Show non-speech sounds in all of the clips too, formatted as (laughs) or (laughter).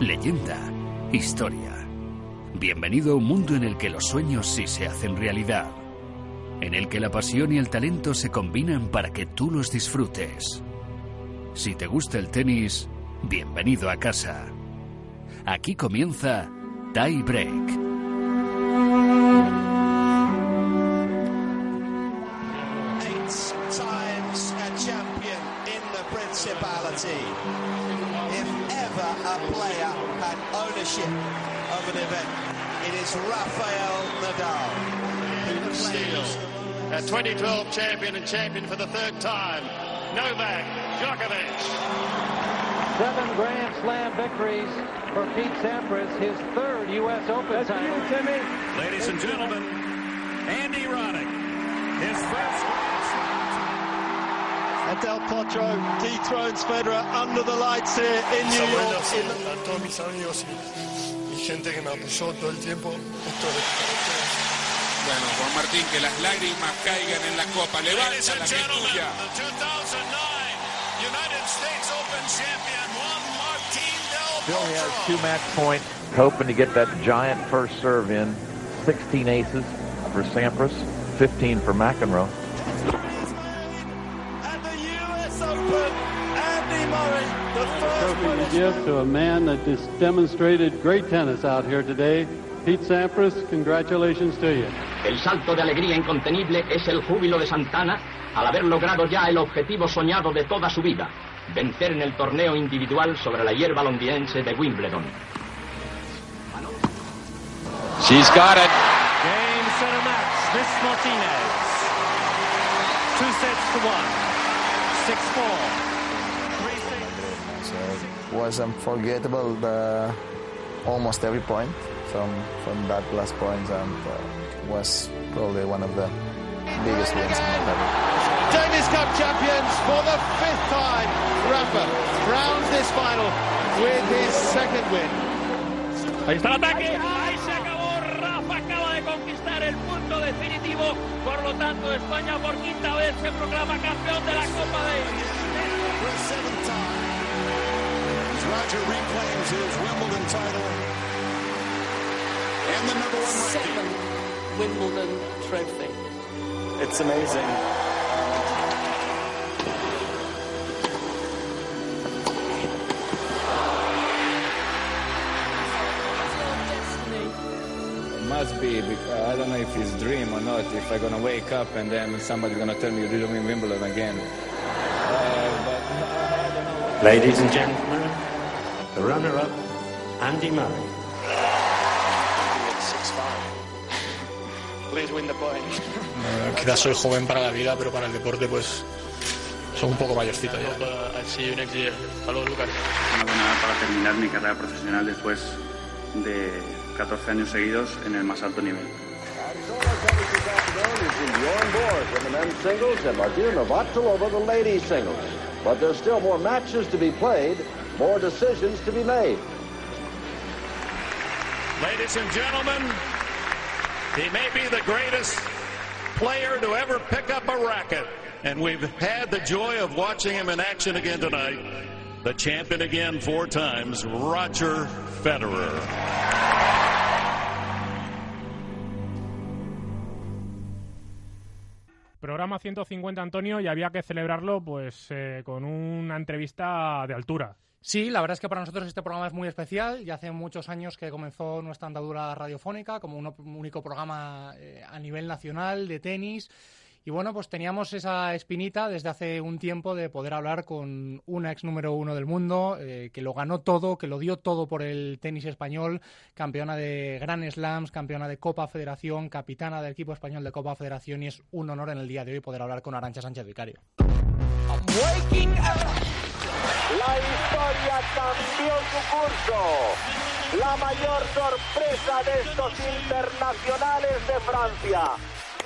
leyenda, historia. Bienvenido a un mundo en el que los sueños sí se hacen realidad. En el que la pasión y el talento se combinan para que tú los disfrutes. Si te gusta el tenis, bienvenido a casa. Aquí comienza Tie Break. 2012 champion and champion for the third time, Novak Djokovic. Seven Grand Slam victories for Pete Sampras, his third U.S. Open That's title. You, Timmy. Ladies and gentlemen, Andy Roddick, his first. And Del Potro dethrones Federer under the lights here in New York. A todos mis amigos y, gente que me apoyó todo el tiempo. Esto Bueno, Juan Martín, que las lágrimas caigan en la copa. Levanta la que tuya. Bill has two match points, hoping to get that giant first serve in. 16 aces for Sampras, 15 for McEnroe. trophy to give to a man that just demonstrated great tennis out here today. Pete Sampras, congratulations to you. El salto de alegría incontenible es el júbilo de Santana al haber logrado ya el objetivo soñado de toda su vida, vencer en el torneo individual sobre la hierba londinense de Wimbledon. She's got it. Game, center match. Miss Martinez. Two sets to one. Six four. was unforgettable the, almost every point from from that last point and uh, was probably one of the biggest wins in my career. Davis Cup champions for the fifth time. Rafa rounds this final with his second win. Ahí está el ataque. Ahí se acabó. Rafa acaba de conquistar el punto definitivo. Por lo tanto, España por quinta vez se proclama campeón de la Copa Davis. Roger reclaims his Wimbledon title and the number one Second Wimbledon trophy. It's amazing. It must be, I don't know if it's a dream or not, if I'm gonna wake up and then somebody's gonna tell me you didn't win Wimbledon again. Uh, but, Ladies and gentlemen, the runner-up, Andy Murray. Uh, quizás soy joven para la vida, pero para el deporte, pues, soy un poco mayorcito ya. I'll see you next year. Saludos, Lucas. Para terminar mi carrera profesional después de 14 años seguidos en el más alto nivel. But there's still more matches to be played, more decisions to be made. Ladies and gentlemen, he may be the greatest player to ever pick up a racket, and we've had the joy of watching him in action again tonight. The champion again four times, Roger Federer. Programa 150, Antonio, y había que celebrarlo pues eh, con una entrevista de altura. Sí, la verdad es que para nosotros este programa es muy especial. Ya hace muchos años que comenzó nuestra andadura radiofónica como un único programa eh, a nivel nacional de tenis. Y bueno, pues teníamos esa espinita desde hace un tiempo de poder hablar con una ex número uno del mundo, eh, que lo ganó todo, que lo dio todo por el tenis español, campeona de Grand Slams, campeona de Copa Federación, capitana del equipo español de Copa Federación y es un honor en el día de hoy poder hablar con Arancha Sánchez Vicario. La historia cambió su curso. La mayor sorpresa de estos internacionales de Francia.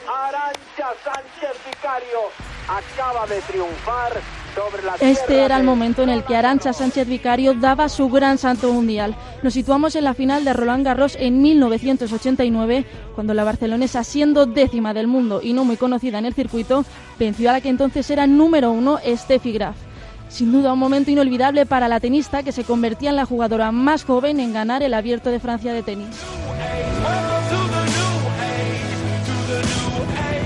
Arancha Sánchez Vicario acaba de triunfar sobre la Este era el momento en el que Arancha Sánchez Vicario daba su gran santo mundial. Nos situamos en la final de Roland Garros en 1989, cuando la barcelonesa, siendo décima del mundo y no muy conocida en el circuito, venció a la que entonces era número uno, Steffi Graf. Sin duda un momento inolvidable para la tenista que se convertía en la jugadora más joven en ganar el Abierto de Francia de tenis.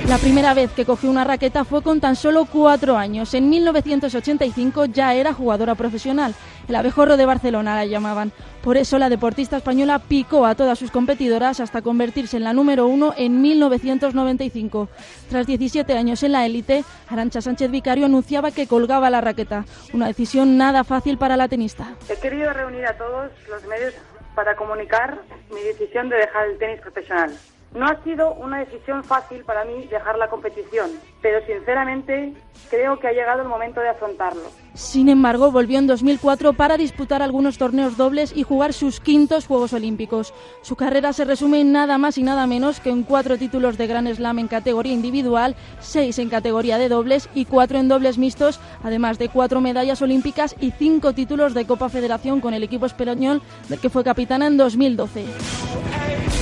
La primera vez que cogió una raqueta fue con tan solo cuatro años. En 1985 ya era jugadora profesional. El abejorro de Barcelona la llamaban. Por eso la deportista española picó a todas sus competidoras hasta convertirse en la número uno en 1995. Tras 17 años en la élite, Arancha Sánchez Vicario anunciaba que colgaba la raqueta. Una decisión nada fácil para la tenista. He querido reunir a todos los medios para comunicar mi decisión de dejar el tenis profesional. No ha sido una decisión fácil para mí dejar la competición, pero sinceramente creo que ha llegado el momento de afrontarlo. Sin embargo, volvió en 2004 para disputar algunos torneos dobles y jugar sus quintos Juegos Olímpicos. Su carrera se resume en nada más y nada menos que en cuatro títulos de Grand Slam en categoría individual, seis en categoría de dobles y cuatro en dobles mixtos, además de cuatro medallas olímpicas y cinco títulos de Copa Federación con el equipo español del que fue capitana en 2012.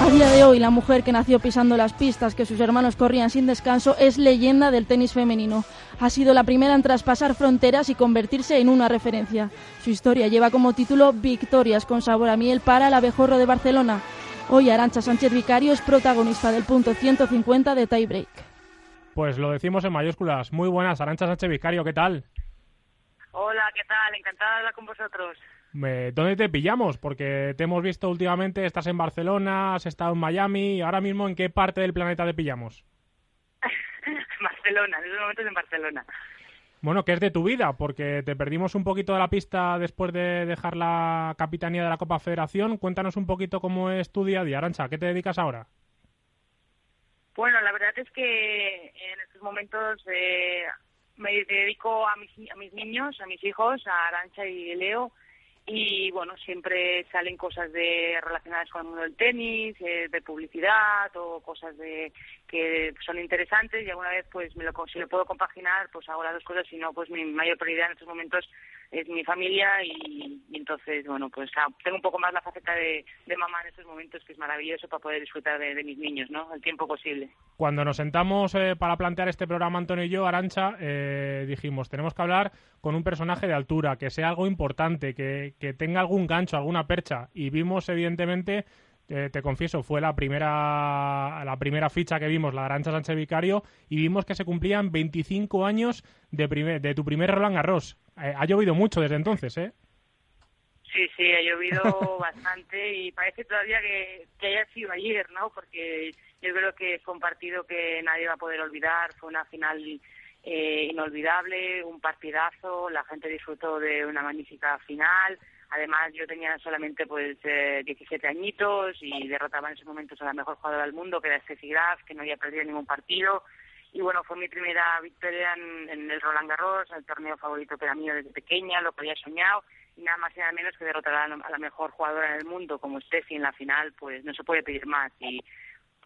A día de hoy, la mujer que nació pisando las pistas que sus hermanos corrían sin descanso es leyenda del tenis femenino. Ha sido la primera en traspasar fronteras y convertirse en una referencia. Su historia lleva como título Victorias con sabor a miel para el abejorro de Barcelona. Hoy Arancha Sánchez Vicario es protagonista del punto 150 de Tiebreak. Pues lo decimos en mayúsculas. Muy buenas, Arancha Sánchez Vicario, ¿qué tal? Hola, ¿qué tal? Encantada de hablar con vosotros. ¿Dónde te pillamos? Porque te hemos visto últimamente, estás en Barcelona, has estado en Miami, ahora mismo ¿en qué parte del planeta te pillamos? (laughs) Barcelona, en estos momentos en Barcelona. Bueno, ¿qué es de tu vida? Porque te perdimos un poquito de la pista después de dejar la capitanía de la Copa Federación. Cuéntanos un poquito cómo es tu día a día. Arancha, ¿qué te dedicas ahora? Bueno, la verdad es que en estos momentos eh, me dedico a mis, a mis niños, a mis hijos, a Arancha y Leo, y bueno, siempre salen cosas de relacionadas con el mundo del tenis, eh, de publicidad o cosas de que son interesantes y alguna vez pues me lo si lo puedo compaginar pues hago las dos cosas si no pues mi mayor prioridad en estos momentos es mi familia y, entonces bueno pues ah, tengo un poco más la faceta de, mamá en estos momentos que es maravilloso para poder disfrutar de, mis niños no el tiempo posible. Cuando nos sentamos eh, para plantear este programa Antonio y yo Arancha eh, dijimos tenemos que hablar con un personaje de altura que sea algo importante que, que tenga algún gancho alguna percha y vimos evidentemente te confieso, fue la primera, la primera ficha que vimos, la de Arancha Sánchez Vicario, y vimos que se cumplían 25 años de, de tu primer Roland Garros. Eh, ha llovido mucho desde entonces, ¿eh? Sí, sí, ha llovido (laughs) bastante y parece todavía que, que haya sido ayer, ¿no? Porque yo creo que fue un partido que nadie va a poder olvidar, fue una final eh, inolvidable, un partidazo, la gente disfrutó de una magnífica final, Además, yo tenía solamente pues 17 eh, añitos y derrotaba en ese momento a la mejor jugadora del mundo, que era Steffi Graf, que no había perdido ningún partido. Y bueno, fue mi primera victoria en, el Roland Garros, el torneo favorito que era mío desde pequeña, lo que había soñado. Y nada más y nada menos que derrotar a la, mejor jugadora del mundo como Steffi en la final, pues no se puede pedir más. Y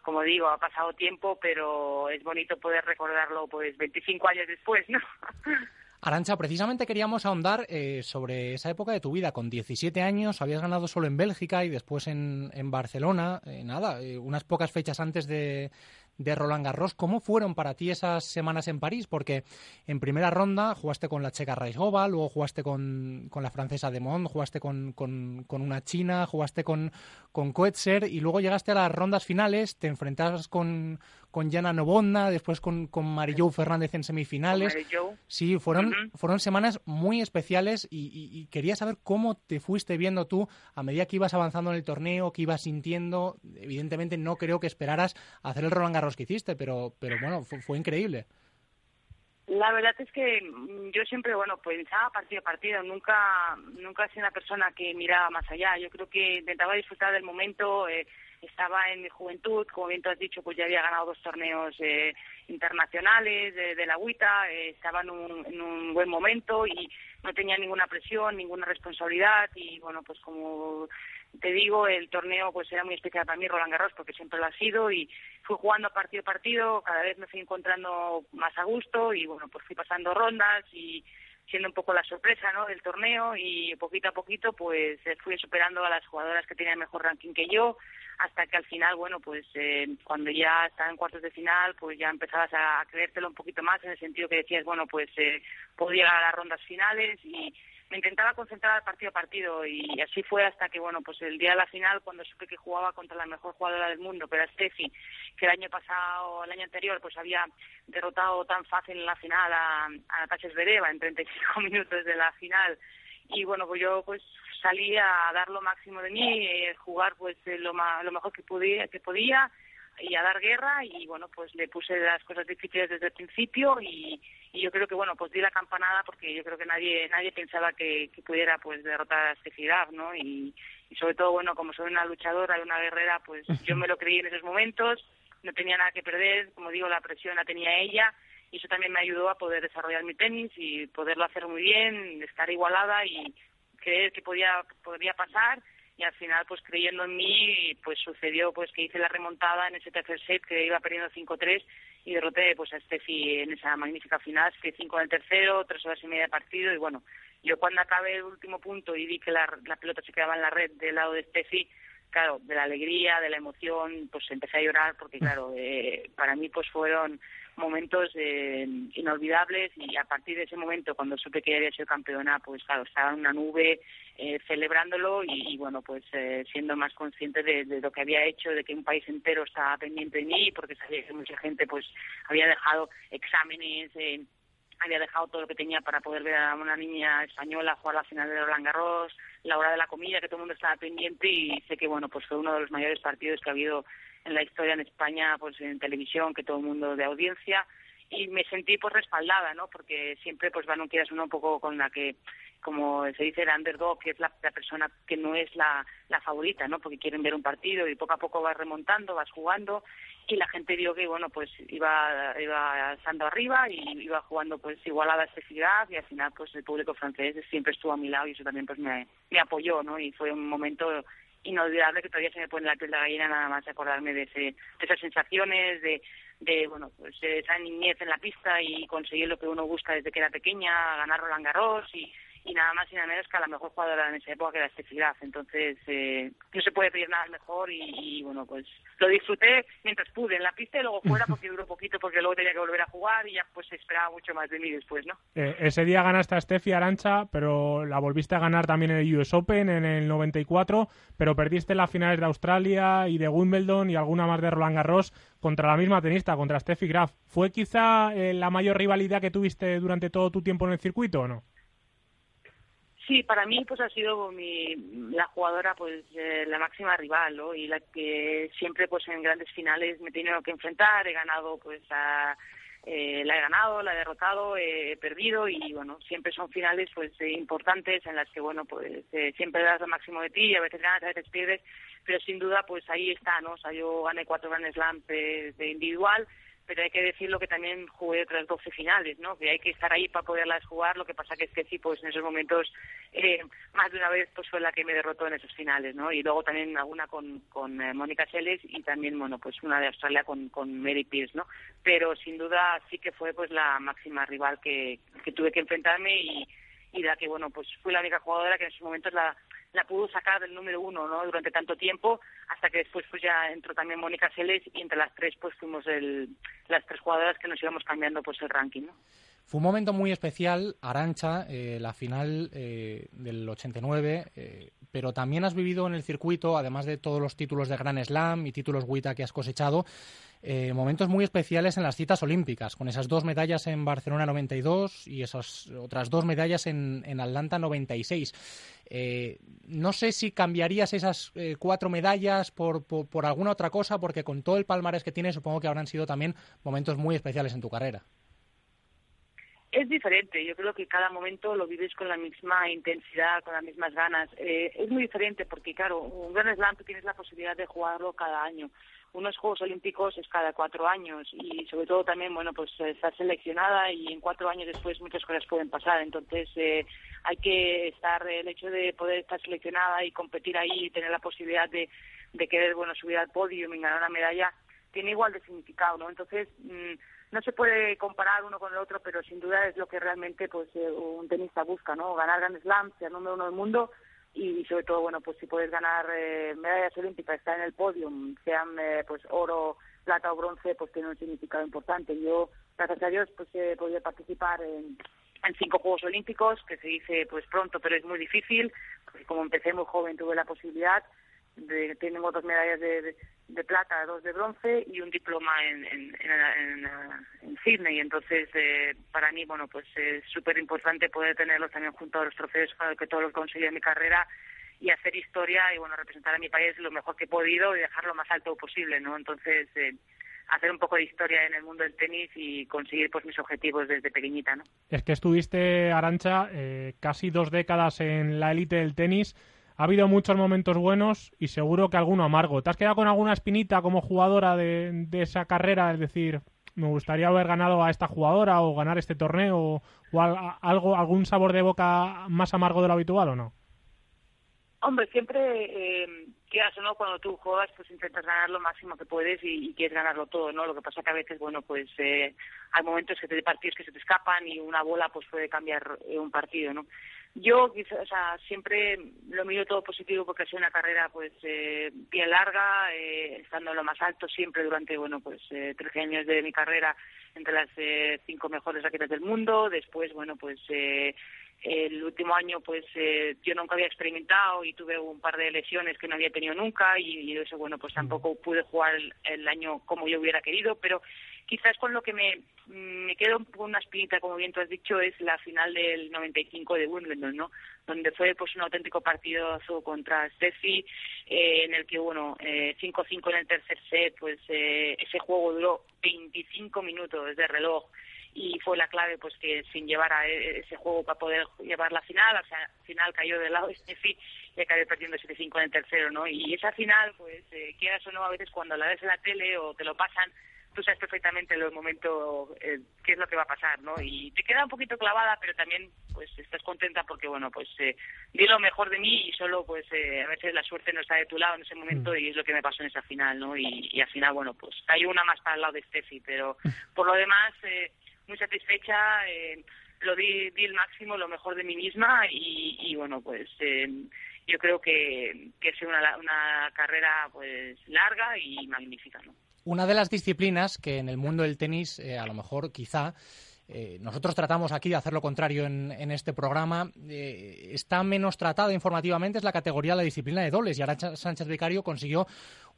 como digo, ha pasado tiempo, pero es bonito poder recordarlo pues 25 años después, ¿no? (laughs) Arancha, precisamente queríamos ahondar eh, sobre esa época de tu vida. Con 17 años habías ganado solo en Bélgica y después en, Barcelona. Eh, nada, eh, unas pocas fechas antes de, Roland Garros. ¿Cómo fueron para ti esas semanas en París? Porque en primera ronda jugaste con la checa Raisova, luego jugaste con, la francesa de Mont, jugaste con, una china, jugaste con, con y luego llegaste a las rondas finales, te enfrentabas con, con Jana Novonna, después con, con Marillo Fernández en semifinales. Sí, fueron, fueron semanas muy especiales y, quería saber cómo te fuiste viendo tú a medida que ibas avanzando en el torneo, que ibas sintiendo. Evidentemente no creo que esperaras hacer el Roland Garros que hiciste, pero, pero bueno, fue, increíble. La verdad es que mm, yo siempre, bueno, pensaba partido a partido, nunca, nunca he sido una persona que miraba más allá. Yo creo que intentaba disfrutar del momento, eh, estaba en mi juventud, como bien tú has dicho, pues ya había ganado dos torneos eh, internacionales de, la agüita, eh, estaba en un, en un buen momento y no tenía ninguna presión, ninguna responsabilidad y bueno, pues como te digo, el torneo pues era muy especial para mí, Roland Garros, porque siempre lo ha sido y fui jugando partido a partido, cada vez me fui encontrando más a gusto y bueno, pues fui pasando rondas y siendo un poco la sorpresa ¿no? del torneo y poquito a poquito pues fui superando a las jugadoras que tenían mejor ranking que yo hasta que al final, bueno, pues eh, cuando ya estaba en cuartos de final, pues ya empezabas a creértelo un poquito más en el sentido que decías, bueno, pues eh, puedo llegar a las rondas finales y me intentaba concentrar partido a partido y así fue hasta que, bueno, pues el día de la final, cuando supe que jugaba contra la mejor jugadora del mundo, que era Steffi, que el año pasado, el año anterior, pues había derrotado tan fácil en la final a, a Natasha Zvereva en 35 (laughs) minutos de la final. Y bueno, pues yo pues salí a dar lo máximo de mí, eh, jugar pues eh, lo, lo mejor que podía, que podía y a dar guerra y bueno pues le puse las cosas difíciles desde el principio y, y yo creo que bueno pues di la campanada porque yo creo que nadie nadie pensaba que, que pudiera pues derrotar a Steffi no y, y sobre todo bueno como soy una luchadora y una guerrera pues yo me lo creí en esos momentos no tenía nada que perder como digo la presión la tenía ella y eso también me ayudó a poder desarrollar mi tenis y poderlo hacer muy bien estar igualada y creer que podía podría pasar y al final pues creyendo en mí pues sucedió pues que hice la remontada en ese tercer set que iba perdiendo 5-3 y derroté pues a Steffi en esa magnífica final, que cinco en el tercero, tres horas y media de partido y bueno, yo cuando acabé el último punto y vi que la, la pelota se quedaba en la red del lado de Steffi, claro, de la alegría, de la emoción, pues empecé a llorar porque claro, eh, para mí pues fueron momentos eh, inolvidables y a partir de ese momento, cuando supe que había sido campeona, pues claro, estaba en una nube eh, celebrándolo y, bueno, pues eh, siendo más consciente de, lo que había hecho, de que un país entero estaba pendiente de mí, porque sabía que mucha gente pues había dejado exámenes, había dejado todo lo que tenía para poder ver a una niña española jugar la final de Roland Garros, la hora de la comida, que todo el mundo estaba pendiente y sé que bueno, pues fue uno de los mayores partidos que ha habido en la historia en España, pues en televisión, que todo el mundo de audiencia y me sentí pues respaldada, ¿no? Porque siempre pues van un quieras uno un poco con la que como se dice el underdog, que es la, persona que no es la, la favorita, ¿no? Porque quieren ver un partido y poco a poco vas remontando, vas jugando y la gente vio que bueno pues iba iba estando arriba y iba jugando pues igualada a y al final pues el público francés siempre estuvo a mi lado y eso también pues me, me apoyó, ¿no? Y fue un momento inolvidable que todavía se me pone la piel de gallina nada más acordarme de, ese, de esas sensaciones, de, de bueno pues esa niñez en la pista y conseguir lo que uno busca desde que era pequeña, ganar Roland Garros y y nada más y nada menos que a la mejor jugadora en esa época que era Steffi Graf. Entonces, eh, no se puede pedir nada mejor y, bueno, pues lo disfruté mientras pude en la pista y luego fuera (laughs) porque duró poquito porque luego tenía que volver a jugar y ya pues se esperaba mucho más de mí después, ¿no? Eh, ese día ganaste a Steffi Arancha, pero la volviste a ganar también en el US Open en el 94, pero perdiste las finales de Australia y de Wimbledon y alguna más de Roland Garros contra la misma tenista, contra Steffi Graf. ¿Fue quizá eh, la mayor rivalidad que tuviste durante todo tu tiempo en el circuito o no? Sí, para mí pues ha sido mi, la jugadora pues eh, la máxima rival ¿no? y la que siempre pues en grandes finales me he tenido que enfrentar, he ganado pues a, eh, la he ganado, la he derrotado, he perdido y bueno, siempre son finales pues eh, importantes en las que bueno pues eh, siempre das lo máximo de ti y a veces ganas, a veces pierdes, pero sin duda pues ahí está, ¿no? O sea, yo gané cuatro Grand Slam de individual, pero hay que decirlo que también jugué otras 12 finales, ¿no? Que hay que estar ahí para poderlas jugar, lo que pasa que es que sí, pues en esos momentos eh, más de una vez pues fue la que me derrotó en esos finales, ¿no? Y luego también alguna con, con eh, Mónica Seles y también, bueno, pues una de Australia con, con Mary Pierce, ¿no? Pero sin duda sí que fue pues la máxima rival que, que tuve que enfrentarme y, y la que, bueno, pues fue la única jugadora que en esos momentos la la pudo sacar del número uno no durante tanto tiempo hasta que después pues ya entró también Mónica Seles y entre las tres pues fuimos el, las tres jugadoras que nos íbamos cambiando pues el ranking ¿no? Fue un momento muy especial, Arancha, eh, la final eh, del 89, eh, pero también has vivido en el circuito, además de todos los títulos de Gran Slam y títulos WITA que has cosechado, eh, momentos muy especiales en las citas olímpicas, con esas dos medallas en Barcelona 92 y esas otras dos medallas en, en Atlanta 96. Eh, no sé si cambiarías esas eh, cuatro medallas por, por, alguna otra cosa, porque con todo el palmarés que tienes, supongo que habrán sido también momentos muy especiales en tu carrera. Es diferente, yo creo que cada momento lo vives con la misma intensidad, con las mismas ganas. es muy diferente porque, claro, un Gran Slam tienes la posibilidad de jugarlo cada año unos Juegos Olímpicos es cada cuatro años y sobre todo también, bueno, pues estar seleccionada y en cuatro años después muchas cosas pueden pasar. Entonces eh, hay que estar, el hecho de poder estar seleccionada y competir ahí y tener la posibilidad de, querer, bueno, subir al podio y ganar una medalla, tiene igual de significado, ¿no? Entonces, mm, no se puede comparar uno con el otro, pero sin duda es lo que realmente pues eh, un tenista busca, ¿no? Ganar Grand Slam, ser número uno del mundo y sobre todo, bueno, pues si puedes ganar eh, medallas olímpicas, estar en el podio, sean eh, pues oro, plata o bronce, pues tiene un significado importante. Yo, gracias a Dios, pues he podido participar en, en cinco Juegos Olímpicos, que se dice pues pronto, pero es muy difícil, porque como empecé muy joven tuve la posibilidad de, tengo dos medallas de, de, plata, dos de bronce y un diploma en, en, en, en Sydney. Entonces, eh, para mí, bueno, pues es súper importante poder tenerlos también junto a los trofeos que todos los conseguí en mi carrera y hacer historia y, bueno, representar a mi país lo mejor que he podido y dejarlo más alto posible, ¿no? Entonces, eh, hacer un poco de historia en el mundo del tenis y conseguir pues mis objetivos desde pequeñita, ¿no? Es que estuviste, Arancha, eh, casi dos décadas en la élite del tenis ha habido muchos momentos buenos y seguro que alguno amargo. ¿Te has quedado con alguna espinita como jugadora de, esa carrera? Es decir, me gustaría haber ganado a esta jugadora o ganar este torneo o, algo, algún sabor de boca más amargo de lo habitual o no? Hombre, siempre, eh, quieras o no, cuando tú juegas, pues intentas ganar lo máximo que puedes y, quieres ganarlo todo, ¿no? Lo que pasa que a veces, bueno, pues eh, hay momentos que te partidos que se te escapan y una bola pues puede cambiar eh, un partido, ¿no? Yo, o sea, siempre lo miro todo positivo porque ha sido una carrera, pues, eh, bien larga, eh, estando en lo más alto siempre durante, bueno, pues, eh, 13 años de mi carrera entre las eh, cinco mejores raquetas del mundo. Después, bueno, pues, eh, el último año, pues, eh, yo nunca había experimentado y tuve un par de lesiones que no había tenido nunca y, eso, bueno, pues tampoco pude jugar el año como yo hubiera querido, pero quizás con lo que me, me quedo con una espinita, como bien tú has dicho, es la final del 95 de Wimbledon, ¿no? Donde fue pues un auténtico partido contra Steffi, eh, en el que, bueno, 5-5 eh, en el tercer set, pues eh, ese juego duró 25 minutos de reloj y fue la clave pues que sin llevar a e, ese juego para poder llevar la final, o sea, al final cayó del lado de Steffi y acabé perdiendo 7-5 en el tercero, ¿no? Y esa final, pues, eh, quieras o no, a veces cuando la ves en la tele o te lo pasan, tú sabes perfectamente en el momento eh, qué es lo que va a pasar, ¿no? Y te queda un poquito clavada, pero también pues estás contenta porque, bueno, pues eh, di lo mejor de mí y solo pues eh, a veces la suerte no está de tu lado en ese momento mm. y es lo que me pasó en esa final, ¿no? Y, al final, bueno, pues hay una más para el lado de Steffi, pero por lo demás, eh, muy satisfecha, eh, lo di, di el máximo, lo mejor de mí misma y, y bueno, pues... Eh, yo creo que, que es una, una carrera pues larga y magnífica, ¿no? Una de las disciplinas que en el mundo del tenis, eh, a lo mejor quizá, eh, nosotros tratamos aquí de hacer lo contrario en, este programa. Eh, está menos tratada informativamente, es la categoría de la disciplina de dobles. Y Arancha Sánchez Vicario consiguió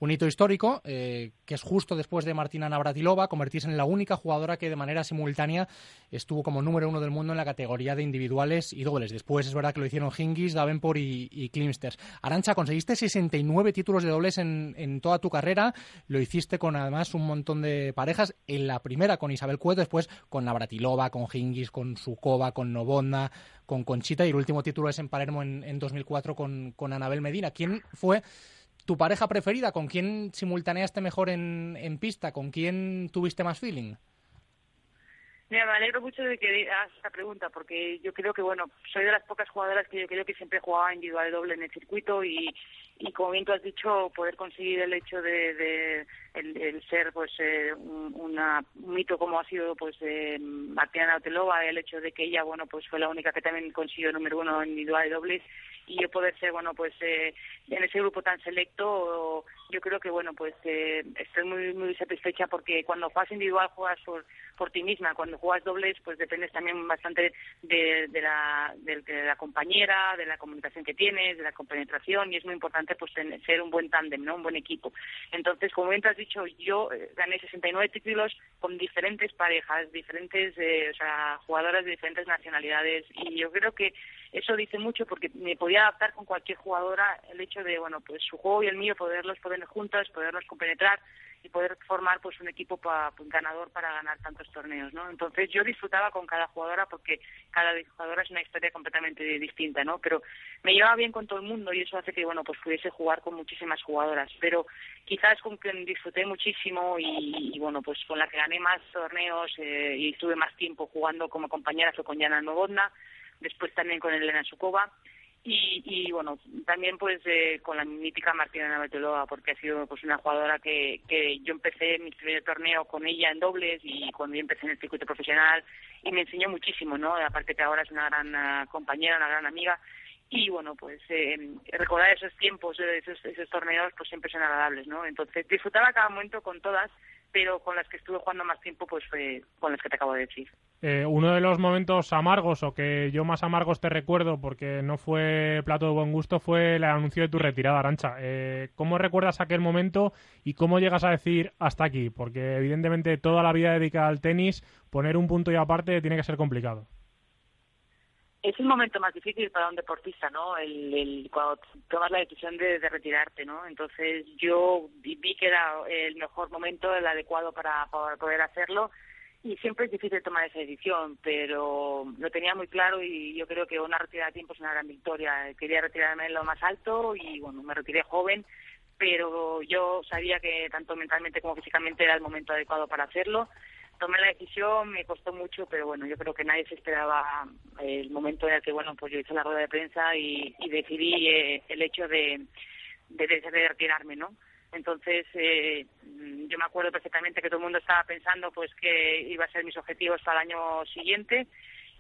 un hito histórico, eh, que es justo después de Martina Navratilova, convertirse en la única jugadora que de manera simultánea estuvo como número uno del mundo en la categoría de individuales y dobles. Después es verdad que lo hicieron Hingis, Davenport y, y Klimsters. Arancha, conseguiste 69 títulos de dobles en, toda tu carrera. Lo hiciste con además un montón de parejas. En la primera con Isabel Cueto, después con Navratilova, con Hingis, con Sukova, con Novotna, con Conchita y el último título es en Palermo en, en 2004 con, con Anabel Medina. ¿Quién fue ¿Tu pareja preferida? ¿Con quién simultaneaste mejor en, en pista? ¿Con quién tuviste más feeling? Mira, me alegro mucho de que hagas esta pregunta, porque yo creo que, bueno, soy de las pocas jugadoras que yo creo que siempre jugaba individual doble en el circuito y, y como bien tú has dicho, poder conseguir el hecho de, el, ser, pues, eh, un, mito como ha sido, pues, eh, Martina Otelova, el hecho de que ella, bueno, pues fue la única que también consiguió número uno en individual dobles y yo poder ser, bueno, pues, eh, en ese grupo tan selecto, yo creo que, bueno, pues, eh, estoy muy, muy satisfecha porque cuando juegas individual juegas por, por ti misma, cuando juegas dobles, pues dependes también bastante de, de, la, de, la compañera, de la comunicación que tienes, de la compenetración y es muy importante pues ser un buen tándem, ¿no? Un buen equipo. Entonces, como bien te has dicho, yo eh, gané 69 títulos con diferentes parejas, diferentes, eh, o sea, jugadoras de diferentes nacionalidades y yo creo que eso dice mucho porque me podía adaptar con cualquier jugadora el hecho de, bueno, pues su juego y el mío poderlos poner juntos, poderlos compenetrar y poder formar pues un equipo pa, pues, ganador para ganar tantos torneos, ¿no? Entonces yo disfrutaba con cada jugadora porque cada jugadora es una historia completamente distinta, ¿no? Pero me llevaba bien con todo el mundo y eso hace que, bueno, pues pudiese jugar con muchísimas jugadoras, pero quizás con quien disfruté muchísimo y, bueno, pues con la que gané más torneos eh, y estuve más tiempo jugando como compañera fue con Yana Novotna, después también con Elena Sukova y, bueno, también pues eh, con la mítica Martina Navratilova, porque ha sido pues una jugadora que, yo empecé mi primer torneo con ella en dobles y cuando yo empecé en el circuito profesional y me enseñó muchísimo, ¿no? Aparte que ahora es una gran ah, compañera, una gran amiga y bueno, pues eh, recordar esos tiempos, esos, esos torneos, pues siempre son agradables, ¿no? Entonces disfrutaba cada momento con todas pero con las que estuve jugando más tiempo pues fue con las que te acabo de decir. Eh, uno de los momentos amargos o que yo más amargos te recuerdo porque no fue plato de buen gusto fue el anuncio de tu retirada, Arancha. Eh, ¿Cómo recuerdas aquel momento y cómo llegas a decir hasta aquí? Porque evidentemente toda la vida dedicada al tenis, poner un punto y aparte tiene que ser complicado es el momento más difícil para un deportista, ¿no? El, el cuando tomas la decisión de, retirarte, ¿no? Entonces yo vi que era el mejor momento, el adecuado para, poder hacerlo y siempre es difícil tomar esa decisión, pero lo tenía muy claro y yo creo que una retirada a tiempo es una gran victoria. Quería retirarme en lo más alto y bueno, me retiré joven, pero yo sabía que tanto mentalmente como físicamente era el momento adecuado para hacerlo tomé la decisión, me costó mucho, pero bueno, yo creo que nadie se esperaba el momento en el que, bueno, pues yo hice la rueda de prensa y, decidí eh, el hecho de, de, de, retirarme, ¿no? Entonces, eh, yo me acuerdo perfectamente que todo el mundo estaba pensando pues que iba a ser mis objetivos para el año siguiente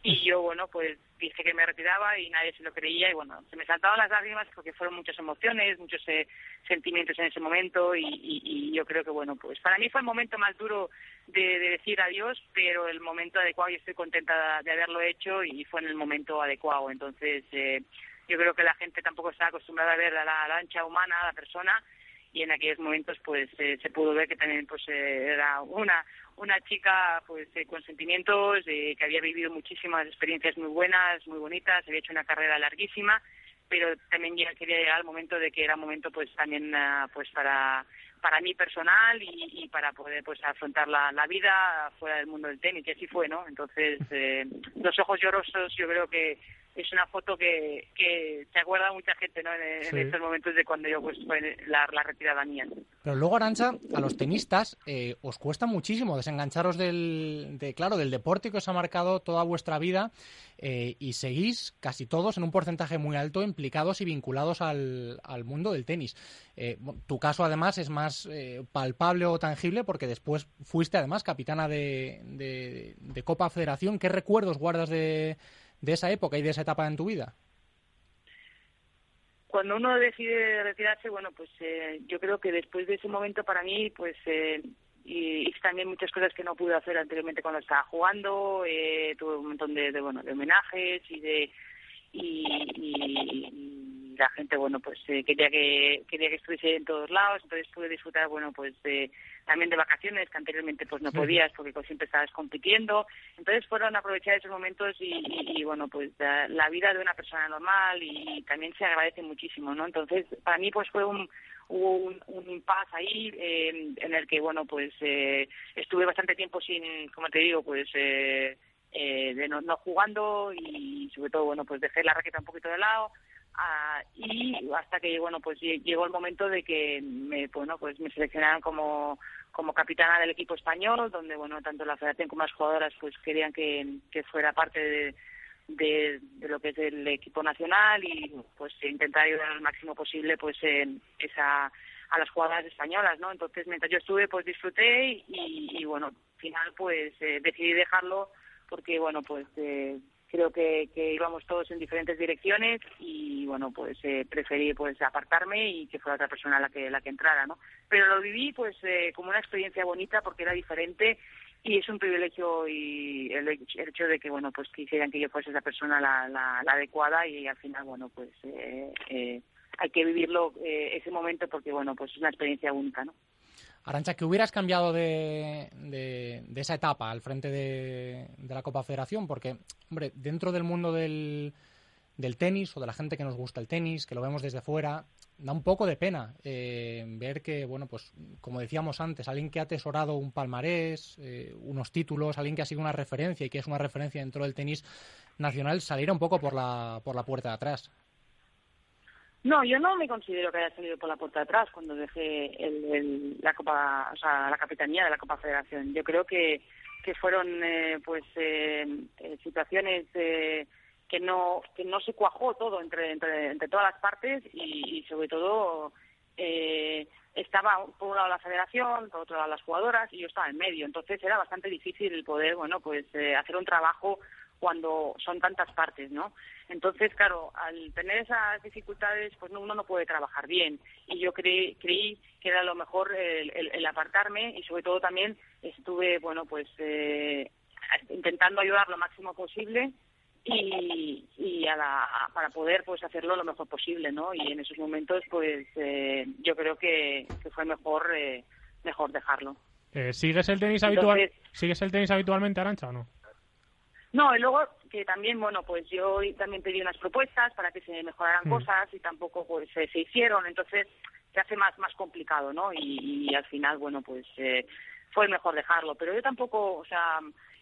y yo, bueno, pues dije que me retiraba y nadie se lo creía y bueno, se me saltaban las lágrimas porque fueron muchas emociones, muchos eh, sentimientos en ese momento y, y, yo creo que bueno, pues para mí fue el momento más duro de, decir adiós, pero el momento adecuado y estoy contenta de haberlo hecho y fue en el momento adecuado. Entonces, eh, yo creo que la gente tampoco está acostumbrada a ver a la, lancha humana, a la persona y en aquellos momentos pues eh, se pudo ver que también pues era una una chica pues eh, con sentimientos, eh, que había vivido muchísimas experiencias muy buenas, muy bonitas, había hecho una carrera larguísima, pero también ya quería llegar al momento de que era momento pues también ah, pues para para mí personal y, para poder pues afrontar la, la, vida fuera del mundo del tenis. Y así fue no entonces eh, los ojos llorosos yo creo que es una foto que, que se acuerda mucha gente ¿no? en, estos momentos de cuando yo pues fue la, la retirada mía. Pero luego, Arancha, a los tenistas eh, os cuesta muchísimo desengancharos del, de, claro, del deporte que os ha marcado toda vuestra vida eh, y seguís casi todos en un porcentaje muy alto implicados y vinculados al, al mundo del tenis. Eh, tu caso, además, es más palpable o tangible porque después fuiste, además, capitana de, de, de Copa Federación. ¿Qué recuerdos guardas de de esa época y de esa etapa en tu vida? Cuando uno decide retirarse, bueno, pues eh, yo creo que después de ese momento para mí, pues eh, y, también muchas cosas que no pude hacer anteriormente cuando estaba jugando, eh, tuve un montón de, bueno de homenajes y de y la gente bueno pues eh, quería que quería que estuviese en todos lados entonces pude disfrutar bueno pues también de vacaciones que anteriormente pues no podías porque pues, siempre estabas compitiendo. Entonces fueron aprovechar esos momentos y, bueno pues la, vida de una persona normal y, también se agradece muchísimo no entonces para mí pues fue un hubo un, un impasse ahí eh, en el que bueno pues eh, estuve bastante tiempo sin como te digo pues eh, de no, no, jugando y sobre todo bueno pues dejé la raqueta un poquito de lado Ah, y hasta que bueno pues llegó el momento de que me bueno pues me seleccionaron como como capitana del equipo español donde bueno tanto la federación como las jugadoras pues querían que, que fuera parte de, de, lo que es el equipo nacional y pues intentar ayudar al máximo posible pues en esa a las jugadoras españolas no entonces mientras yo estuve pues disfruté y, y bueno al final pues eh, decidí dejarlo porque bueno pues eh, creo que, que íbamos todos en diferentes direcciones y bueno pues eh, preferí pues apartarme y que fuera otra persona la que la que entrara no pero lo viví pues eh, como una experiencia bonita porque era diferente y es un privilegio y el, hecho de que bueno pues quisieran que yo fuese esa persona la, la, adecuada y al final bueno pues eh, eh, hay que vivirlo eh, ese momento porque bueno pues es una experiencia única no Arancha, ¿qué hubieras cambiado de, de, esa etapa al frente de, la Copa Federación? Porque, hombre, dentro del mundo del, del, tenis o de la gente que nos gusta el tenis, que lo vemos desde fuera, da un poco de pena eh, ver que, bueno, pues como decíamos antes, alguien que ha atesorado un palmarés, eh, unos títulos, alguien que ha sido una referencia y que es una referencia dentro del tenis nacional, saliera un poco por la, por la puerta de atrás. No, yo no me considero que haya salido por la puerta de atrás cuando dejé el, la Copa, o sea, la capitanía de la Copa Federación. Yo creo que, que fueron, eh, pues, eh, eh situaciones eh, que no que no se cuajó todo entre entre, entre todas las partes y, sobre todo eh, estaba por un lado la federación, por otro lado las jugadoras y yo estaba en medio. Entonces era bastante difícil el poder, bueno, pues eh, hacer un trabajo cuando son tantas partes, ¿no? Entonces, claro, al tener esas dificultades, pues uno no puede trabajar bien. Y yo creí, creí que era lo mejor el, apartarme y sobre todo también estuve, bueno, pues eh, intentando ayudar lo máximo posible y, y a la, para poder pues hacerlo lo mejor posible no y en esos momentos pues eh, yo creo que, fue mejor eh, mejor dejarlo eh, sigues el tenis habitual sigues el tenis habitualmente Arancha o no no y luego que también bueno pues yo también pedí unas propuestas para que se mejoraran mm. cosas y tampoco pues se hicieron. Entonces se hace más más complicado no y, y al final bueno pues fue mejor dejarlo. Pero yo tampoco o sea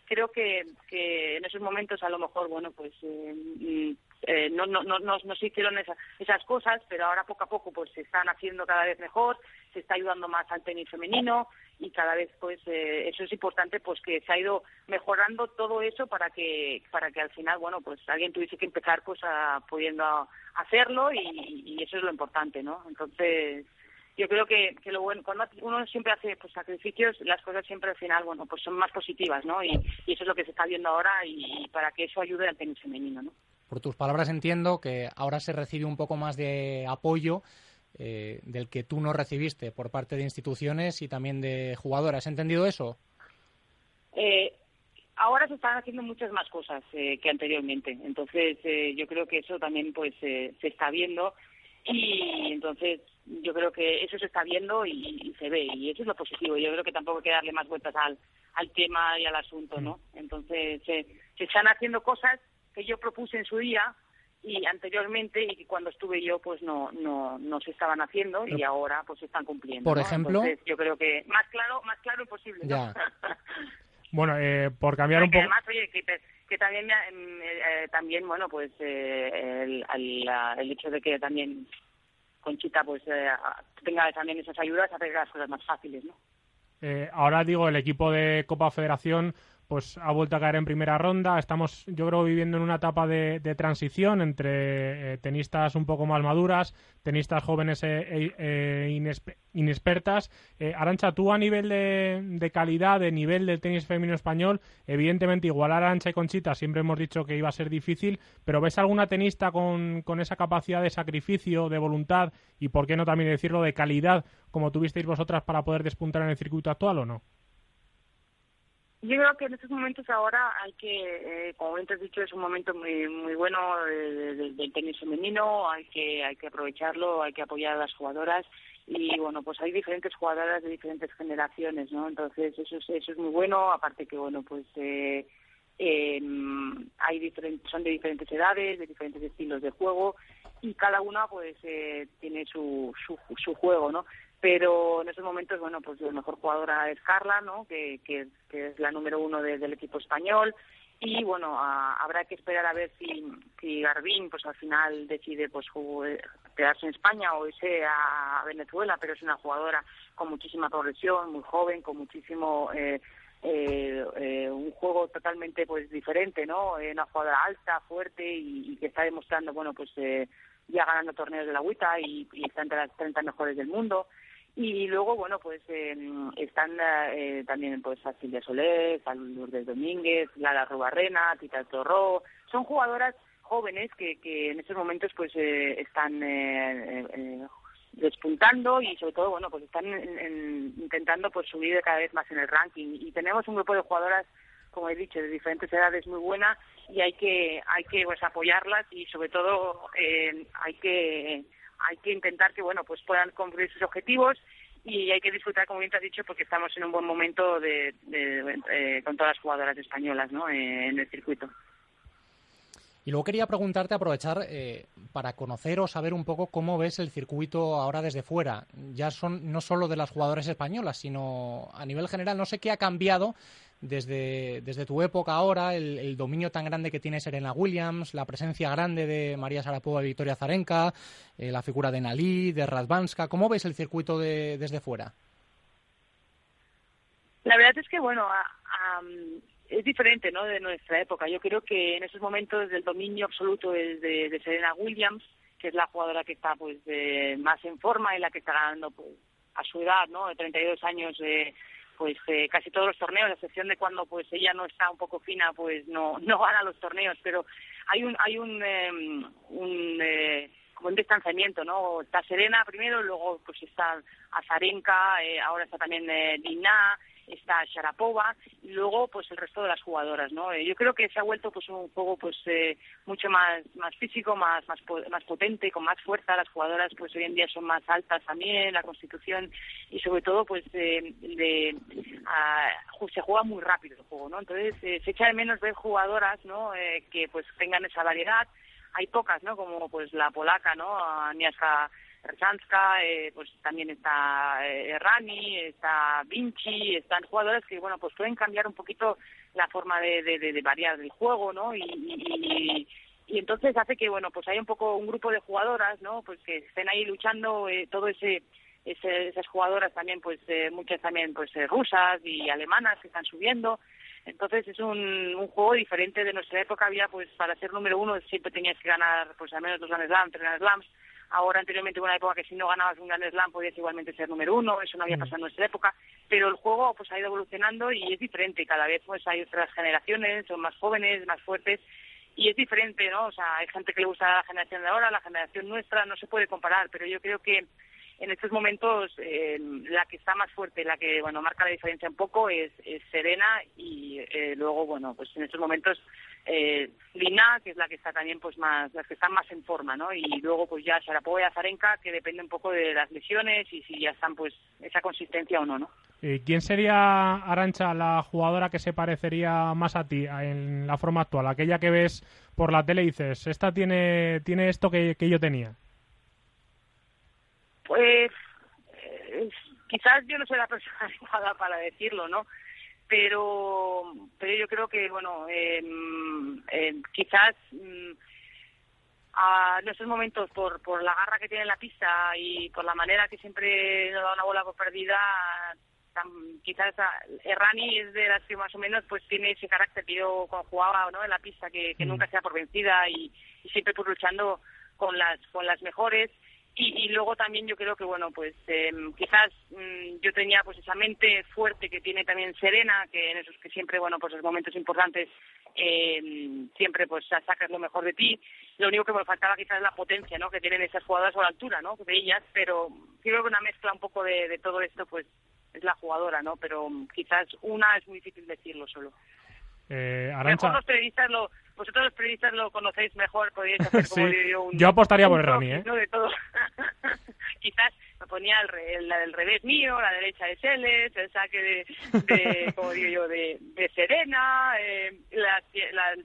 creo que, que en esos momentos a lo mejor, bueno, pues eh, eh, no, no, no, no, se hicieron esas cosas, pero ahora poco a poco pues se están haciendo cada vez mejor, se está ayudando más al tenis femenino y cada vez pues eh, eso es importante pues que se ha ido mejorando todo eso para que para que al final bueno pues alguien tuviese que empezar pues a, pudiendo hacerlo y, y eso es lo importante no entonces yo creo que, que lo bueno, cuando uno siempre hace pues, sacrificios, las cosas siempre al final, bueno, pues son más positivas, ¿no? Y, eso es lo que se está viendo ahora y, para que eso ayude al tenis femenino, ¿no? Por tus palabras entiendo que ahora se recibe un poco más de apoyo eh, del que tú no recibiste por parte de instituciones y también de jugadoras. ¿Has entendido eso? Eh, ahora se están haciendo muchas más cosas eh, que anteriormente. Entonces, yo creo que eso también pues se está viendo y entonces yo creo que eso se está viendo y, se ve y eso es lo positivo. Yo creo que tampoco hay que darle más vueltas al, al tema y al asunto, ¿no? Mm. Entonces se, se están haciendo cosas que yo propuse en su día y anteriormente y cuando estuve yo pues no no no se estaban haciendo y ahora pues se están cumpliendo por ejemplo Entonces, yo creo que más claro más claro imposible ¿no? (laughs) bueno eh, por cambiar un poco además oye que, que también mm, eh, también bueno pues eh, el, el, el hecho de que también Conchita pues eh, tenga también esas ayudas a hacer las cosas más fáciles, ¿no? Eh, ahora digo, el equipo de Copa Federación pues ha vuelto a caer en primera ronda. Estamos, yo creo, viviendo en una etapa de, transición entre eh, tenistas un poco más maduras, tenistas jóvenes e, inexpertas. Arancha, tú a nivel de, calidad, de nivel del tenis femenino español, evidentemente igualar a Arancha y Conchita siempre hemos dicho que iba a ser difícil, pero ¿ves alguna tenista con, con esa capacidad de sacrificio, de voluntad y, por qué no también decirlo, de calidad como tuvisteis vosotras para poder despuntar en el circuito actual o no? Yo creo que en estos momentos ahora hay que, eh, como bien te has dicho, es un momento muy muy bueno eh, del, tenis femenino, hay que hay que aprovecharlo, hay que apoyar a las jugadoras y bueno, pues hay diferentes jugadoras de diferentes generaciones, ¿no? Entonces eso es, eso es muy bueno, aparte que bueno, pues eh, hay diferentes, son de diferentes edades, de diferentes estilos de juego y cada una pues eh, tiene su, su, su juego, ¿no? Pero en esos momentos, bueno, pues la mejor jugadora es Carla, ¿no? Que, que, es la número uno del equipo español. Y bueno, habrá que esperar a ver si, si Garbín, pues al final decide pues quedarse en España o irse a Venezuela, pero es una jugadora con muchísima progresión, muy joven, con muchísimo eh, eh, eh, un juego totalmente pues diferente, ¿no? una jugadora alta, fuerte y, que está demostrando, bueno, pues ya ganando torneos de la agüita y, y está entre las 30 mejores del mundo. Y luego, bueno, pues eh, están eh, también pues Silvia Soler, Lourdes Domínguez, Lara Rubarrena, Tita Torró. Son jugadoras jóvenes que, que en estos momentos pues eh, están eh, eh, despuntando y sobre todo, bueno, pues están intentando pues subir cada vez más en el ranking. Y tenemos un grupo de jugadoras como he dicho, de diferentes edades muy buena y hay que hay que pues apoyarlas y sobre todo eh, hay que hay que intentar que bueno pues puedan cumplir sus objetivos y hay que disfrutar como bien te has dicho porque estamos en un buen momento de, eh, con todas las jugadoras españolas ¿no? Eh, en el circuito y luego quería preguntarte, aprovechar eh, para conocer o saber un poco cómo ves el circuito ahora desde fuera. Ya son no solo de las jugadoras españolas, sino a nivel general. No sé qué ha cambiado desde, desde tu época ahora, el, dominio tan grande que tiene Serena Williams, la presencia grande de María Sarapova y Victoria Zarenka, eh, la figura de Nalí, de Radvanska. ¿Cómo ves el circuito desde fuera? La verdad es que, bueno, es diferente, ¿no? De nuestra época. Yo creo que en esos momentos el dominio absoluto es de, Serena Williams, que es la jugadora que está pues más en forma y la que está ganando pues a su edad, ¿no? De 32 años, eh, pues eh, casi todos los torneos, a excepción de cuando pues ella no está un poco fina, pues no (laughs) no gana los torneos, pero hay un hay un em, un eh, como un distanciamiento, ¿no? Está Serena primero, luego pues está Azarenka, eh, ahora está también eh, Dina, está Sharapova y luego pues el resto de las jugadoras no eh, yo creo que se ha vuelto pues un juego pues eh, mucho más más físico más más más potente con más fuerza. Las jugadoras pues hoy en día son más altas también la constitución y sobre todo pues eh, de, se juega muy rápido el juego no entonces eh, se echa de menos ver jugadoras no que pues tengan esa variedad. Hay pocas no como pues la polaca no Agnieszka Eh, pues también está eh, Rani, está Vinci, están jugadores que, bueno, pues pueden cambiar un poquito la forma de, de, variar el juego, ¿no? Y, entonces hace que, bueno, pues hay un poco un grupo de jugadoras, ¿no? Pues que estén ahí luchando, eh, todo ese, esas jugadoras también, pues eh, muchas también, pues eh, rusas y alemanas que están subiendo. Entonces es un, un juego diferente de nuestra época. Había, pues, para ser número uno siempre tenías que ganar, pues, al menos dos Grand Slams, tres Grand Slams Ahora, anteriormente, hubo una época que si no ganabas un Grand Slam podías igualmente ser número uno, eso no había mm. pasado en nuestra época, pero el juego pues ha ido evolucionando y es diferente. Cada vez pues hay otras generaciones, son más jóvenes, más fuertes, y es diferente, ¿no? O sea, hay gente que le gusta la generación de ahora, la generación nuestra, no se puede comparar, pero yo creo que en estos momentos eh, la que está más fuerte, la que bueno marca la diferencia un poco es, Serena y eh, luego bueno pues en estos momentos eh, Lina que es la que está también pues más las que están más en forma no y luego pues ya Sharapova y Azarenka que depende un poco de las lesiones y si ya están pues esa consistencia o no no ¿Quién sería, Arancha, la jugadora que se parecería más a ti en la forma actual? Aquella que ves por la tele y dices, esta tiene, tiene esto que yo tenía. Pues eh, quizás yo no soy la (laughs) persona adecuada para decirlo, ¿no? Pero, pero yo creo que, bueno, eh, quizás mm, a nuestros momentos, por, por la garra que tiene la pista y por la manera que siempre nos da una bola por perdida, quizás Errani es de las que más o menos pues tiene ese carácter que yo jugaba ¿no? en la pista, que, que mm. nunca sea por vencida y, y siempre pues luchando con las, con las mejores y, luego también yo creo que bueno pues eh, quizás mm, yo tenía pues esa mente fuerte que tiene también Serena que en esos que siempre bueno pues los momentos importantes eh, siempre pues sacas lo mejor de ti. Lo único que me faltaba quizás es la potencia no que tienen esas jugadoras o la altura no de ellas pero creo que una mezcla un poco de, de todo esto pues es la jugadora no pero quizás una es muy difícil decirlo solo. Eh, Mejor los periodistas lo, vosotros los periodistas lo conocéis mejor, podríais (laughs) hacer como yo un, Yo apostaría por Rami, ¿eh? De todo. (laughs) Quizás me ponía el, la del revés mío, la derecha de Seles, el saque de, (laughs) como digo yo, de, de Serena, eh, la,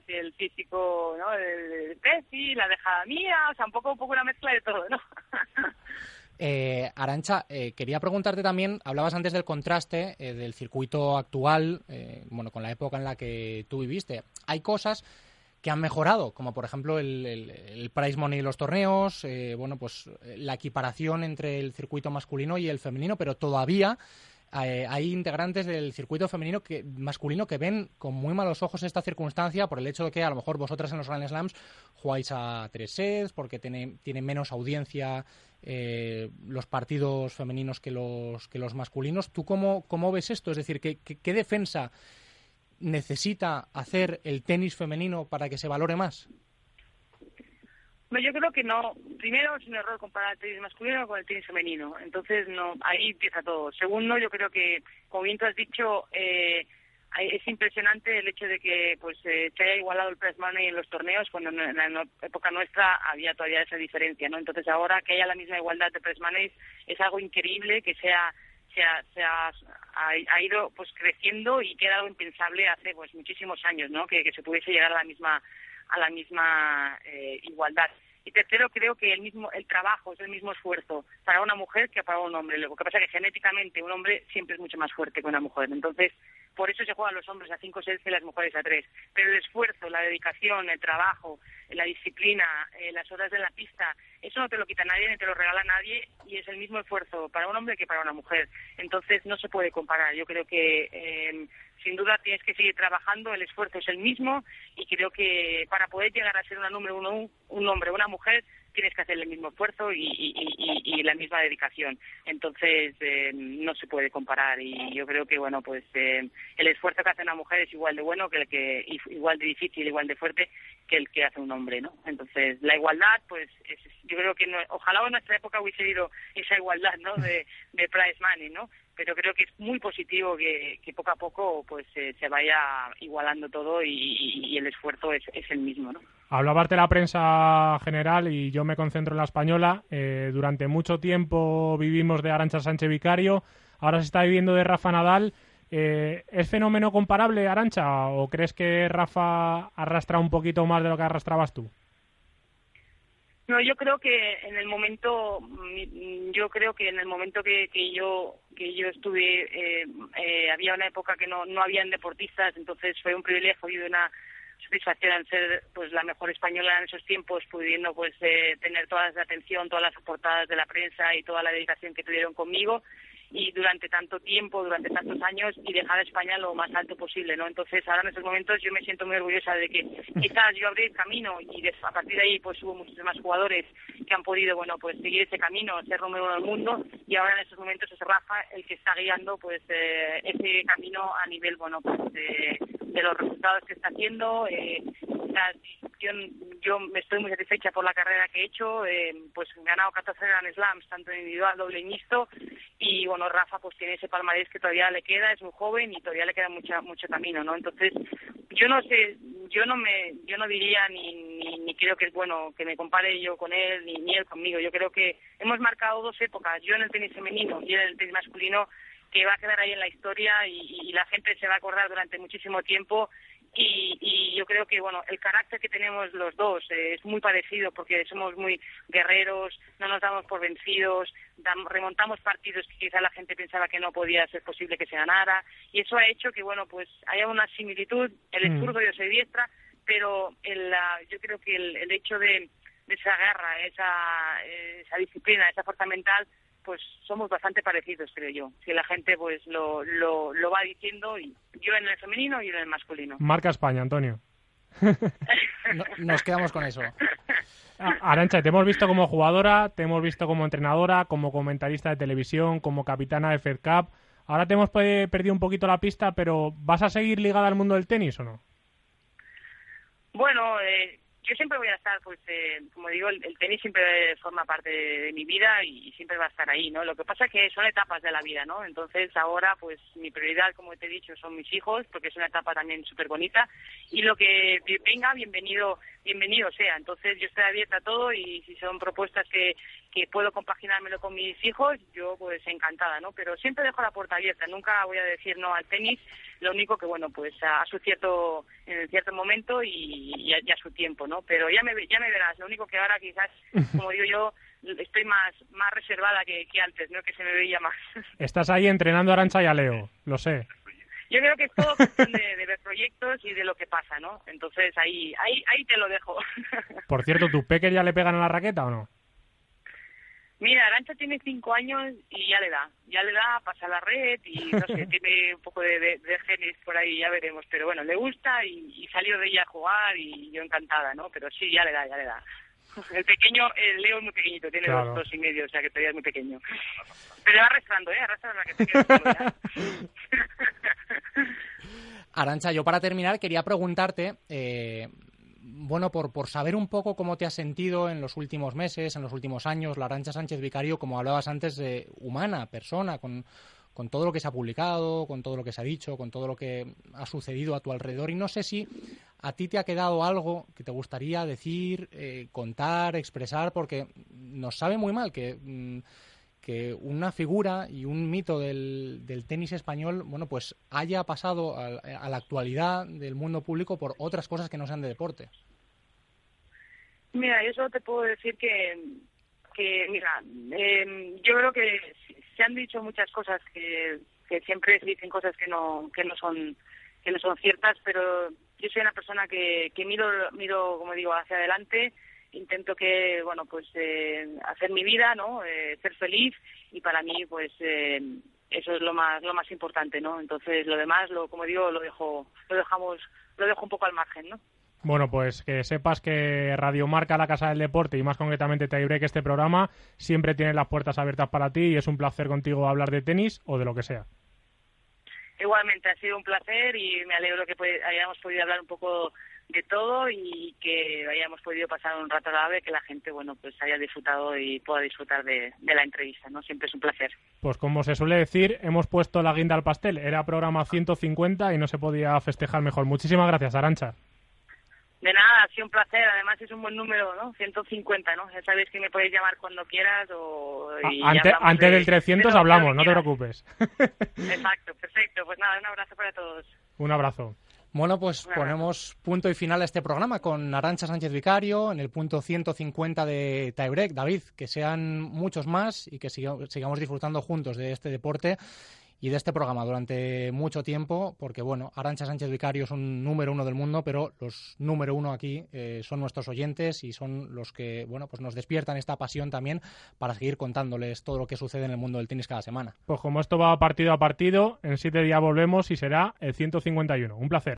el físico ¿no? de, de la dejada mía, o sea, un poco, un poco una mezcla de todo, ¿no? Eh, Arancha, eh, quería preguntarte también, hablabas antes del contraste eh, del circuito actual, eh, bueno, con la época en la que tú viviste. Hay cosas que han mejorado, como por ejemplo el, el, prize money de los torneos, bueno, pues la equiparación entre el circuito masculino y el femenino, pero todavía hay integrantes del circuito femenino que, masculino que ven con muy malos ojos esta circunstancia por el hecho de que a lo mejor vosotras en los Grand Slams jugáis a tres sets, porque tiene, tiene menos audiencia eh, los partidos femeninos que los, que los masculinos. ¿Tú cómo, cómo ves esto? Es decir, ¿qué, qué, defensa necesita hacer el tenis femenino para que se valore más? yo creo que no. Primero es un error comparar el tenis masculino con el tenis femenino. Entonces, no, ahí empieza todo. Segundo, yo creo que, como bien tú has dicho, eh, es impresionante el hecho de que pues eh, se haya igualado el press money en los torneos cuando en la época nuestra había todavía esa diferencia, ¿no? Entonces ahora que haya la misma igualdad de press money es algo increíble que sea se ha, se ha, ido pues creciendo y que era impensable hace pues muchísimos años, ¿no? Que, que se pudiese llegar a la misma a la misma eh, igualdad. Y tercero, creo que el mismo el trabajo es el mismo esfuerzo para una mujer que para un hombre. Lo que pasa es que genéticamente un hombre siempre es mucho más fuerte que una mujer. Entonces, por eso se juegan los hombres a cinco sets y las mujeres a tres. Pero el esfuerzo, la dedicación, el trabajo, la disciplina, eh, las horas de la pista, eso no te lo quita nadie ni te lo regala nadie y es el mismo esfuerzo para un hombre que para una mujer. Entonces no se puede comparar. Yo creo que eh, sin duda tienes que seguir trabajando, el esfuerzo es el mismo y creo que para poder llegar a ser una número uno, un hombre o una mujer, tienes que hacer el mismo esfuerzo y, la misma dedicación. Entonces, eh, no se puede comparar y yo creo que, bueno, pues eh, el esfuerzo que hace una mujer es igual de bueno que el que, igual de difícil, igual de fuerte que el que hace un hombre, ¿no? Entonces, la igualdad, pues, yo creo que ojalá en nuestra época hubiese habido esa igualdad, ¿no? De, de prize money, ¿no? pero creo que es muy positivo que, poco a poco pues eh, se vaya igualando todo y, el esfuerzo es, el mismo, ¿no? Hablabas de la prensa general y yo me concentro en la española. Eh, durante mucho tiempo vivimos de Arancha Sánchez Vicario, ahora se está viviendo de Rafa Nadal. Eh, ¿Es fenómeno comparable, Arancha, o crees que Rafa arrastra un poquito más de lo que arrastrabas tú? No, yo creo que en el momento, mm, yo creo que en el momento que, que yo que yo estuve, eh, eh, había una época que no no habían deportistas, entonces fue un privilegio y una satisfacción al ser pues la mejor española en esos tiempos, pudiendo pues eh, tener toda la atención, todas las portadas de la prensa y toda la dedicación que tuvieron conmigo y durante tanto tiempo, durante tantos años y dejar a España lo más alto posible, ¿no? Entonces ahora en estos momentos yo me siento muy orgullosa de que (laughs) quizás yo abrí el camino y a partir de ahí pues hubo muchos más jugadores que han podido, bueno, pues seguir ese camino, ser número uno del mundo y ahora en estos momentos es Rafa el que está guiando pues eh, ese camino a nivel, bueno, pues de, los resultados que está haciendo, eh, yo, yo me estoy muy satisfecha por la carrera que he hecho, eh, pues he ganado 14 Grand Slams, tanto individual, doble mixto, y bueno, Rafa pues tiene ese palmarés que todavía le queda, es muy joven y todavía le queda mucha, mucho camino, ¿no? Entonces, yo no sé, yo no me, yo no diría ni, ni, creo que es bueno que me compare yo con él, ni, ni él conmigo, yo creo que hemos marcado dos épocas, yo en el tenis femenino y en el tenis masculino, que va a quedar ahí en la historia y, la gente se va a acordar durante muchísimo tiempo y, yo creo que bueno el carácter que tenemos los dos eh, es muy parecido porque somos muy guerreros no nos damos por vencidos remontamos partidos que quizá la gente pensaba que no podía ser posible que se ganara y eso ha hecho que bueno pues haya una similitud el mm. escurdo yo soy diestra pero el, yo creo que el, hecho de, esa garra esa, esa disciplina esa fuerza mental pues somos bastante parecidos, creo yo. Si la gente pues lo, lo, lo va diciendo, y yo en el femenino y yo en el masculino. Marca España, Antonio. nos quedamos con eso. Arancha, te hemos visto como jugadora, te hemos visto como entrenadora, como comentarista de televisión, como capitana de Fed Cup. Ahora te hemos perdido un poquito la pista, pero ¿vas a seguir ligada al mundo del tenis o no? Bueno, eh, yo siempre voy a estar, pues, eh, como digo, el, tenis siempre forma parte de, mi vida y, siempre va a estar ahí, ¿no? Lo que pasa es que son etapas de la vida, ¿no? Entonces ahora, pues, mi prioridad, como te he dicho, son mis hijos, porque es una etapa también súper bonita y lo que venga, bienvenido, bienvenido sea. Entonces yo estoy abierta a todo y si son propuestas que, que puedo compaginármelo con mis hijos, yo pues encantada, ¿no? Pero siempre dejo la puerta abierta, nunca voy a decir no al tenis, lo único que, bueno, pues a, su cierto, en cierto momento y, a, su tiempo, ¿no? Pero ya me, ya me verás, lo único que ahora quizás, (laughs) como digo yo, estoy más, más reservada que, que antes, ¿no? Que se me veía más. Estás ahí entrenando a Arancha y a Leo, lo sé. Yo creo que es todo (laughs) cuestión de, de, ver proyectos y de lo que pasa, ¿no? Entonces ahí, ahí, ahí te lo dejo. (laughs) Por cierto, ¿tus peques ya le pegan a la raqueta o no? Mira, Arancha tiene cinco años y ya le da, ya le da, pasa la red y no sé, (laughs) tiene un poco de, de, genes por ahí, ya veremos, pero bueno, le gusta y, salió de ella a jugar y yo encantada, ¿no? Pero sí, ya le da, ya le da. El pequeño, el Leo es muy pequeñito, tiene dos, dos y medio, o sea que todavía es muy pequeño. Pero va arrastrando, ¿eh? Arrastrando la que te (laughs) Arancha, yo para terminar quería preguntarte, eh, bueno, por, por saber un poco cómo te has sentido en los últimos meses, en los últimos años, la Arancha Sánchez Vicario, como hablabas antes, de humana, persona, con, con todo lo que se ha publicado, con todo lo que se ha dicho, con todo lo que ha sucedido a tu alrededor. Y no sé si a ti te ha quedado algo que te gustaría decir, eh, contar, expresar, porque nos sabe muy mal que... Mm, que una figura y un mito del, del, tenis español, bueno, pues haya pasado a, la actualidad del mundo público por otras cosas que no sean de deporte. Mira, yo solo te puedo decir que que, mira, eh, yo creo que se han dicho muchas cosas que, que siempre se dicen cosas que no, que no son que no son ciertas, pero yo soy una persona que, que miro, miro, como digo, hacia adelante, intento que, bueno, pues eh, hacer mi vida, ¿no? Eh, ser feliz y para mí, pues eh, eso es lo más, lo más importante, ¿no? Entonces lo demás, lo, como digo, lo dejo, lo dejamos, lo dejo un poco al margen, ¿no? Bueno, pues que sepas que Radio Marca, la Casa del Deporte y más concretamente Tiebreak, este programa, siempre tiene las puertas abiertas para ti y es un placer contigo hablar de tenis o de lo que sea. Igualmente, ha sido un placer y me alegro que hayamos podido hablar un poco de todo y que hayamos podido pasar un rato agradable, que la gente, bueno, pues haya disfrutado y pueda disfrutar de, de, la entrevista, ¿no? Siempre es un placer. Pues como se suele decir, hemos puesto la guinda al pastel. Era programa 150 y no se podía festejar mejor. Muchísimas gracias, Arancha. De nada, ha sido un placer. Además es un buen número, ¿no? 150, ¿no? Ya sabéis que me podéis llamar cuando quieras o... antes, antes del 300 hablamos, no te preocupes. Exacto, perfecto. Pues nada, un abrazo para todos. Un abrazo. Bueno, pues ponemos punto y final a este programa con Arancha Sánchez Vicario en el punto 150 de Tiebreak. David, que sean muchos más y que sigamos disfrutando juntos de este deporte y de este programa durante mucho tiempo, porque bueno, Arancha Sánchez Vicario es un número uno del mundo, pero los número uno aquí eh, son nuestros oyentes y son los que bueno, pues nos despiertan esta pasión también para seguir contándoles todo lo que sucede en el mundo del tenis cada semana. Pues como esto va partido a partido, en siete días volvemos y será el 151. Un placer.